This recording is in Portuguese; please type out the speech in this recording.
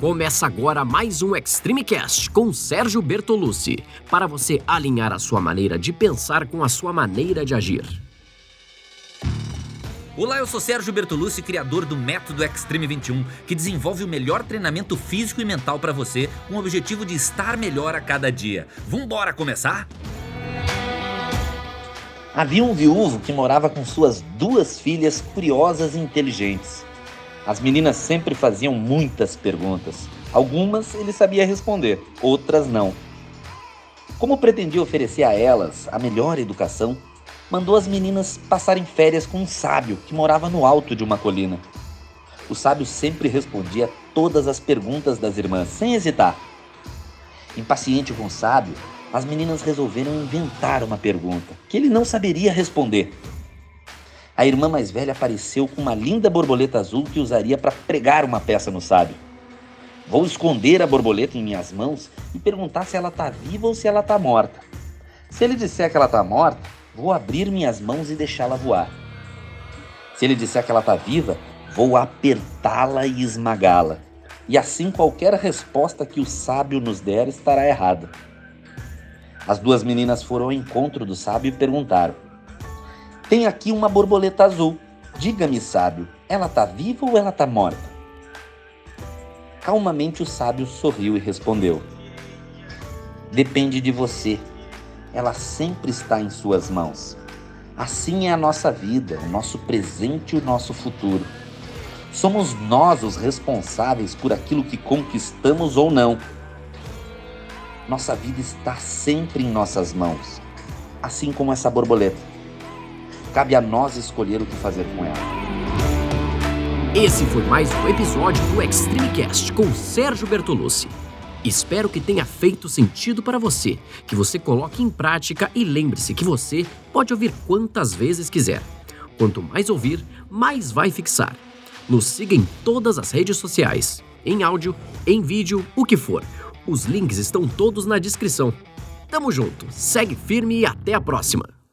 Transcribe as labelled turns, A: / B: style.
A: Começa agora mais um Extreme Cast com Sérgio Bertolucci, para você alinhar a sua maneira de pensar com a sua maneira de agir.
B: Olá, eu sou Sérgio Bertolucci, criador do Método Extreme 21, que desenvolve o melhor treinamento físico e mental para você, com o objetivo de estar melhor a cada dia. Vambora começar?
C: Havia um viúvo que morava com suas duas filhas curiosas e inteligentes. As meninas sempre faziam muitas perguntas. Algumas ele sabia responder, outras não. Como pretendia oferecer a elas a melhor educação, mandou as meninas passarem férias com um sábio que morava no alto de uma colina. O sábio sempre respondia todas as perguntas das irmãs, sem hesitar. Impaciente com o sábio, as meninas resolveram inventar uma pergunta que ele não saberia responder. A irmã mais velha apareceu com uma linda borboleta azul que usaria para pregar uma peça no sábio. Vou esconder a borboleta em minhas mãos e perguntar se ela está viva ou se ela está morta. Se ele disser que ela está morta, vou abrir minhas mãos e deixá-la voar. Se ele disser que ela está viva, vou apertá-la e esmagá-la. E assim qualquer resposta que o sábio nos der estará errada. As duas meninas foram ao encontro do sábio e perguntaram: Tem aqui uma borboleta azul. Diga-me, sábio, ela está viva ou ela está morta? Calmamente o sábio sorriu e respondeu: Depende de você. Ela sempre está em suas mãos. Assim é a nossa vida, o nosso presente e o nosso futuro. Somos nós os responsáveis por aquilo que conquistamos ou não. Nossa vida está sempre em nossas mãos, assim como essa borboleta. Cabe a nós escolher o que fazer com ela.
A: Esse foi mais um episódio do Extreme Cast com Sérgio Bertolucci. Espero que tenha feito sentido para você, que você coloque em prática e lembre-se que você pode ouvir quantas vezes quiser. Quanto mais ouvir, mais vai fixar. Nos siga em todas as redes sociais, em áudio, em vídeo, o que for. Os links estão todos na descrição. Tamo junto, segue firme e até a próxima!